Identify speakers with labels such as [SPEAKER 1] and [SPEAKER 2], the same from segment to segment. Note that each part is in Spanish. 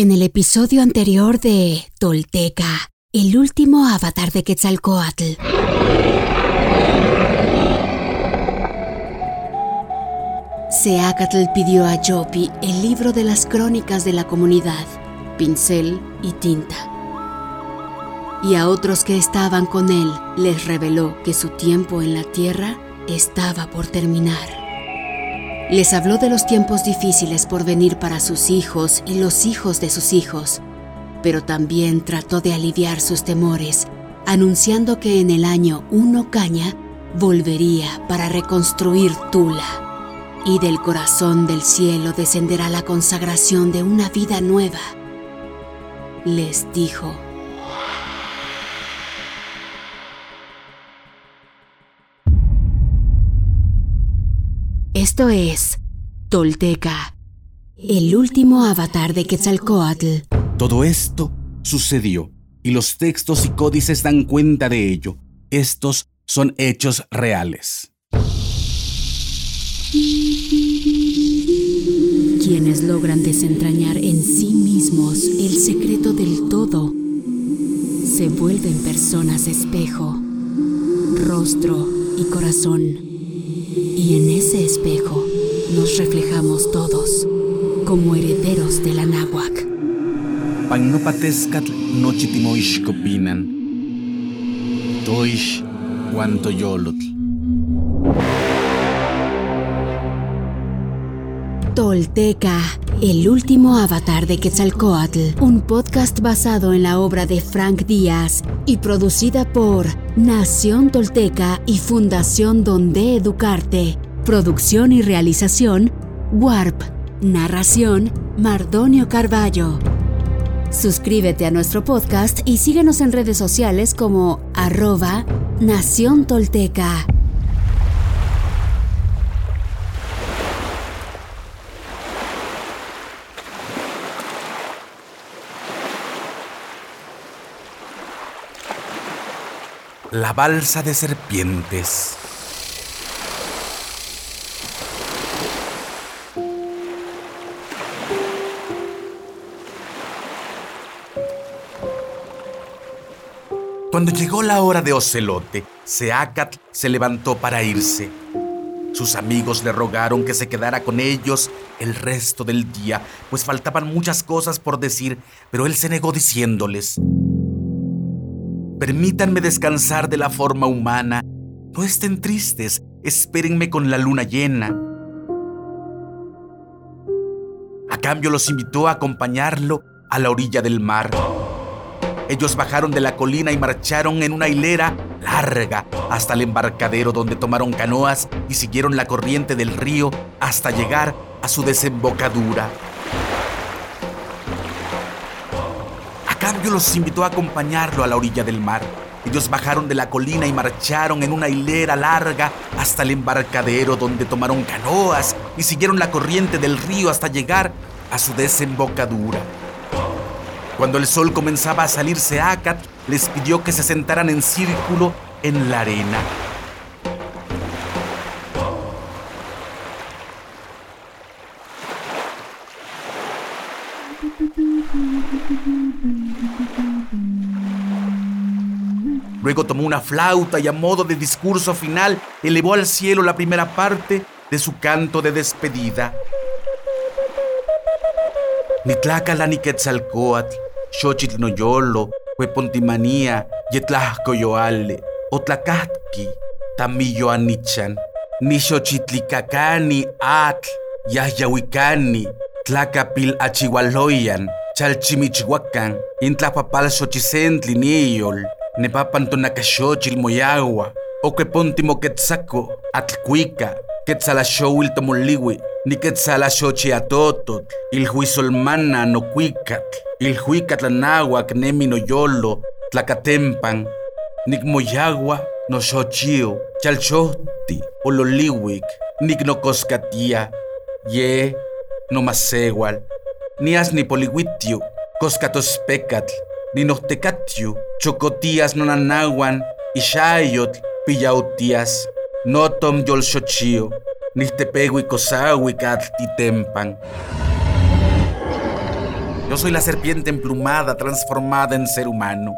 [SPEAKER 1] En el episodio anterior de Tolteca, el último avatar de Quetzalcoatl. Seacatl pidió a Yopi el libro de las crónicas de la comunidad, pincel y tinta. Y a otros que estaban con él les reveló que su tiempo en la tierra estaba por terminar. Les habló de los tiempos difíciles por venir para sus hijos y los hijos de sus hijos, pero también trató de aliviar sus temores, anunciando que en el año 1 Caña volvería para reconstruir Tula, y del corazón del cielo descenderá la consagración de una vida nueva. Les dijo, Esto es Tolteca, el último avatar de Quetzalcoatl.
[SPEAKER 2] Todo esto sucedió y los textos y códices dan cuenta de ello. Estos son hechos reales.
[SPEAKER 1] Quienes logran desentrañar en sí mismos el secreto del todo se vuelven personas espejo, rostro y corazón. Todos como herederos de la náhuac.
[SPEAKER 2] Pagnopatescatl nochitimoixcopinan. Toish cuanto yolotl.
[SPEAKER 1] Tolteca, el último avatar de Quetzalcoatl, un podcast basado en la obra de Frank Díaz y producida por Nación Tolteca y Fundación Donde Educarte. Producción y realización, Warp. Narración, Mardonio Carballo. Suscríbete a nuestro podcast y síguenos en redes sociales como arroba Nación Tolteca.
[SPEAKER 2] La balsa de serpientes. Cuando llegó la hora de Ocelote, Seacat se levantó para irse. Sus amigos le rogaron que se quedara con ellos el resto del día, pues faltaban muchas cosas por decir, pero él se negó diciéndoles, Permítanme descansar de la forma humana, no estén tristes, espérenme con la luna llena. A cambio los invitó a acompañarlo a la orilla del mar. Ellos bajaron de la colina y marcharon en una hilera larga hasta el embarcadero donde tomaron canoas y siguieron la corriente del río hasta llegar a su desembocadura. A cambio los invitó a acompañarlo a la orilla del mar. Ellos bajaron de la colina y marcharon en una hilera larga hasta el embarcadero donde tomaron canoas y siguieron la corriente del río hasta llegar a su desembocadura. Cuando el sol comenzaba a salirse, Akat les pidió que se sentaran en círculo en la arena. Luego tomó una flauta y a modo de discurso final elevó al cielo la primera parte de su canto de despedida. Nitlacala ni Quetzalcoatl, Xochitl noyolo, Huepontimanía, Yetlajco yoale, Otlacatqui, Tamillo anichan, ni Xochitlicacani atl, Yahyahuicani, Tlacapil achihualoyan, Chalchimichihuacan, Intlapapal Xochicentli niyol, Nepapantonacaxochil moyagua, Oquepontimo Quetzaco, Atlcuica, Quetzalaxouil tomoliwi, ni Quetzalaxochi atototl, Ilhuizolmana nocuicatl, Ilhuicatlanáhuac nemi noyolo, Tlacatempan, Nicmoyagua noxochio, Chalchohti, Ololiwic, Nicnocoscatia, Ye, Nomasewal, Nias ni polihuitio, Coscatospecatl, Ninohtecatio, Chocotías nonanahuan, Ixayotl, Pillautias, Notom yolxochio, Niltepegui cosahui catl titempan. Yo soy la serpiente emplumada transformada en ser humano.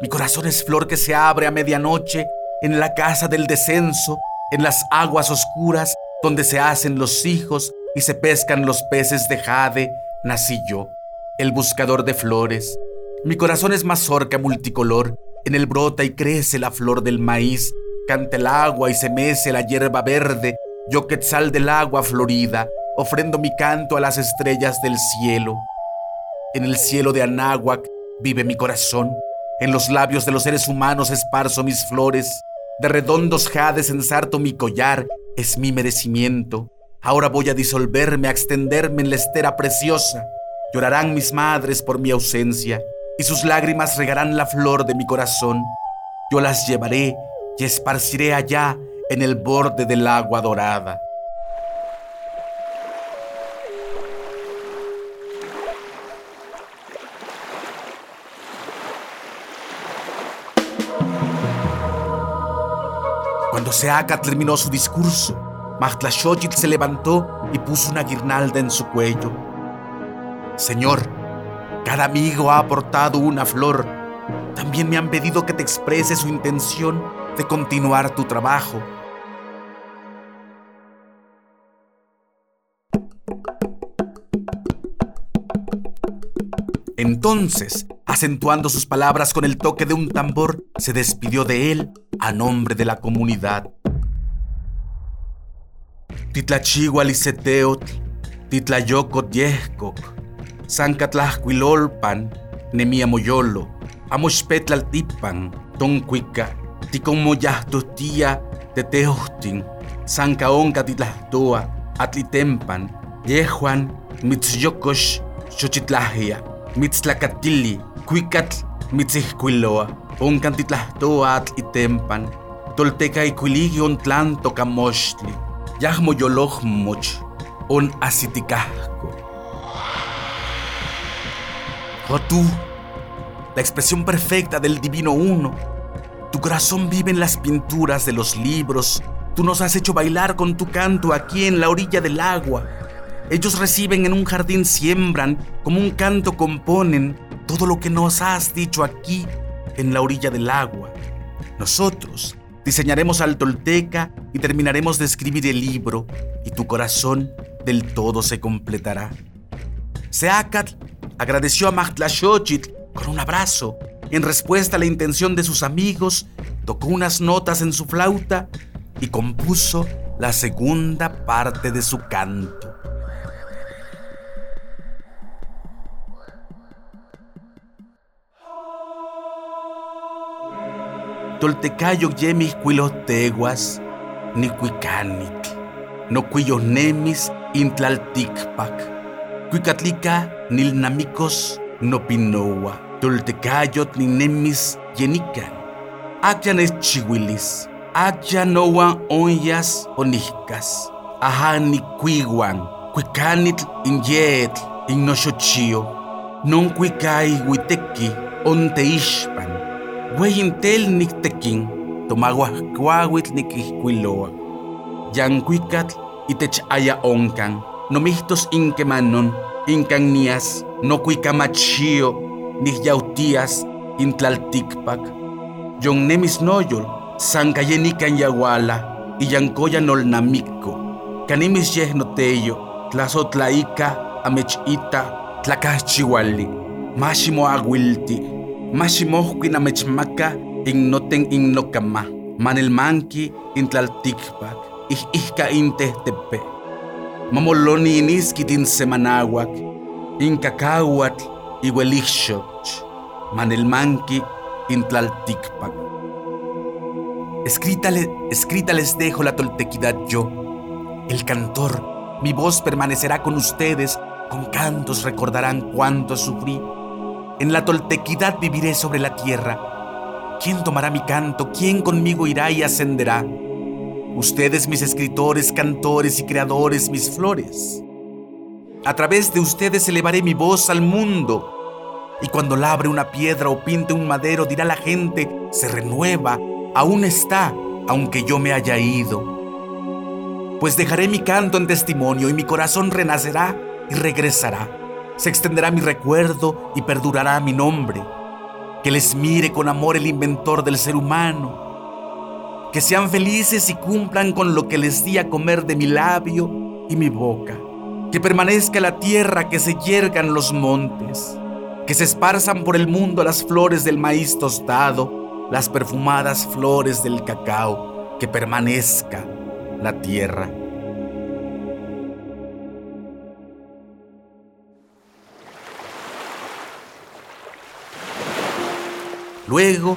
[SPEAKER 2] Mi corazón es flor que se abre a medianoche en la casa del descenso, en las aguas oscuras donde se hacen los hijos y se pescan los peces de jade, nací yo, el buscador de flores. Mi corazón es mazorca multicolor, en él brota y crece la flor del maíz, canta el agua y se mece la hierba verde, yo quetzal del agua florida, ofrendo mi canto a las estrellas del cielo. En el cielo de Anáhuac vive mi corazón, en los labios de los seres humanos esparzo mis flores, de redondos jades ensarto mi collar, es mi merecimiento. Ahora voy a disolverme, a extenderme en la estera preciosa. Llorarán mis madres por mi ausencia, y sus lágrimas regarán la flor de mi corazón. Yo las llevaré y esparciré allá en el borde del agua dorada. Cuando Seaca terminó su discurso, Mahtlashochitl se levantó y puso una guirnalda en su cuello. Señor, cada amigo ha aportado una flor. También me han pedido que te exprese su intención de continuar tu trabajo. Entonces, acentuando sus palabras con el toque de un tambor, se despidió de él a nombre de la comunidad. Titlachihual iseteotl, titlayocot yehcoc, sancatlahcuilolpan, nemia moyolo, amoxpetlaltipan, toncuica, ticonmoyahtotia teteohtin, sancaonca titlahtoa, atlitempan, yehuan, mitzyokosh, xochitlahia, mitztlacatili, cuicatl, mitzihcuiloa, oncan titlahtoa atl itempan, tolteca icuiligi ontlan tocamochtli, yahmoyolohmoch, on asiticahco. Oh tú, la expresión perfecta del Divino Uno. Tu corazón vive en las pinturas de los libros. Tú nos has hecho bailar con tu canto aquí en la orilla del agua. Ellos reciben en un jardín, siembran, como un canto componen todo lo que nos has dicho aquí en la orilla del agua. Nosotros diseñaremos al tolteca y terminaremos de escribir el libro y tu corazón del todo se completará. Seacatl agradeció a Mahtlashochitl con un abrazo. En respuesta a la intención de sus amigos, tocó unas notas en su flauta y compuso la segunda parte de su canto. Toltecayo yemis cuilos teguas, ni cuicanitl, no cuillos nemis intlalticpac, cuicatlica nilnamicos no pinoa, toltecayot ni nemis yenican, acyan es chihuilis, acyan noan onyas ni cuiguan, cuicanitl inyetl innoxochio, non cuicai huiteki onteixpan, Hueyintel niktekin, tomaguascuahuitl nikihkuiloa. Yancuicatl itech aya oncan, nomihtos inkemanon, incan nias, nocuicamachio, nihyautias, intlalticpac. Yon nemis noyol, sancayenican yaguala, y yancoya nolnamico. Canimis yeh noteyo, tlazotlaica, amechita, tlacachchihuali, máximo aguilti. Mashimohki namechmaka innoten innokama, manelmanki intlaltikpak, ihihka intehtepe. Mamoloni iniski tin semanawak, inkakawatl iwelixoch, manelmanki intlaltikpak. Escrita, escrita les dejo la toltequidad yo, el cantor, mi voz permanecerá con ustedes, con cantos recordarán cuánto sufrí en la toltequidad viviré sobre la tierra. ¿Quién tomará mi canto? ¿Quién conmigo irá y ascenderá? Ustedes, mis escritores, cantores y creadores, mis flores. A través de ustedes elevaré mi voz al mundo. Y cuando labre una piedra o pinte un madero, dirá la gente, se renueva, aún está, aunque yo me haya ido. Pues dejaré mi canto en testimonio y mi corazón renacerá y regresará se extenderá mi recuerdo y perdurará mi nombre. Que les mire con amor el inventor del ser humano. Que sean felices y cumplan con lo que les di a comer de mi labio y mi boca. Que permanezca la tierra, que se yergan los montes. Que se esparzan por el mundo las flores del maíz tostado, las perfumadas flores del cacao. Que permanezca la tierra. Luego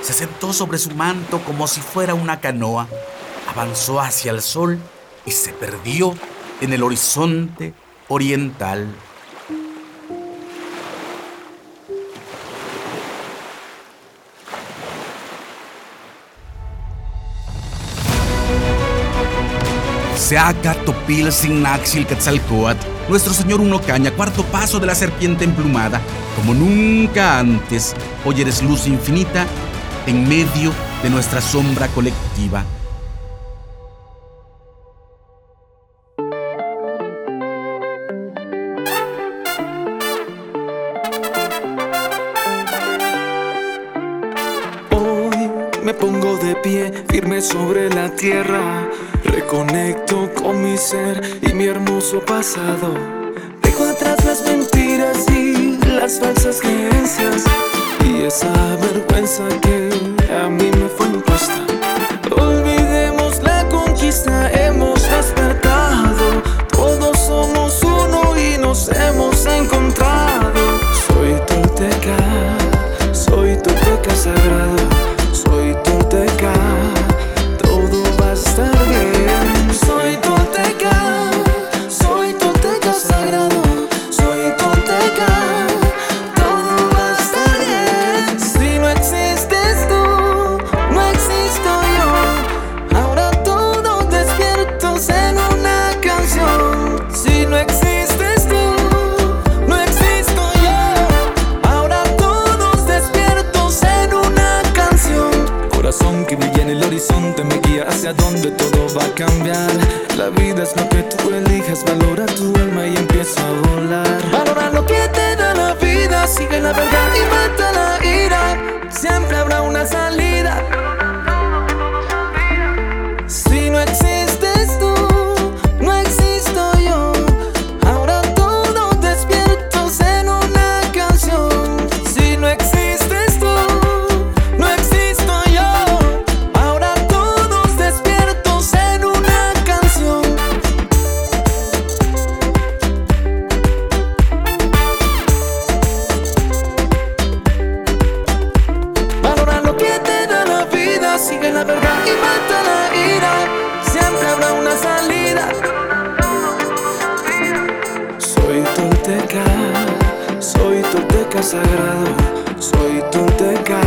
[SPEAKER 2] se sentó sobre su manto como si fuera una canoa, avanzó hacia el sol y se perdió en el horizonte oriental. Seaca Topil Signaxil Quetzalcoatl, nuestro señor Uno Caña, cuarto paso de la serpiente emplumada, como nunca antes, hoy eres luz infinita en medio de nuestra sombra colectiva.
[SPEAKER 3] Hoy me pongo de pie, firme sobre la tierra. Reconecto con mi ser y mi hermoso pasado. Falsas creencias. Y esa vergüenza que a mí me fue impuesta. Olvidemos la conquista, hemos sigue la verdad y mata la ira. Siempre habrá una salida. Soy tolteca, soy tolteca sagrado, soy tolteca,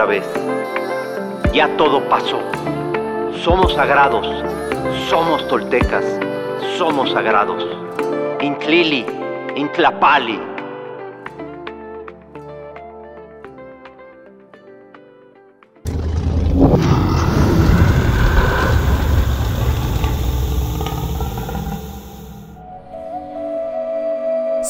[SPEAKER 4] vez. Ya todo pasó. Somos sagrados. Somos toltecas. Somos sagrados. Intlili, Intlapali.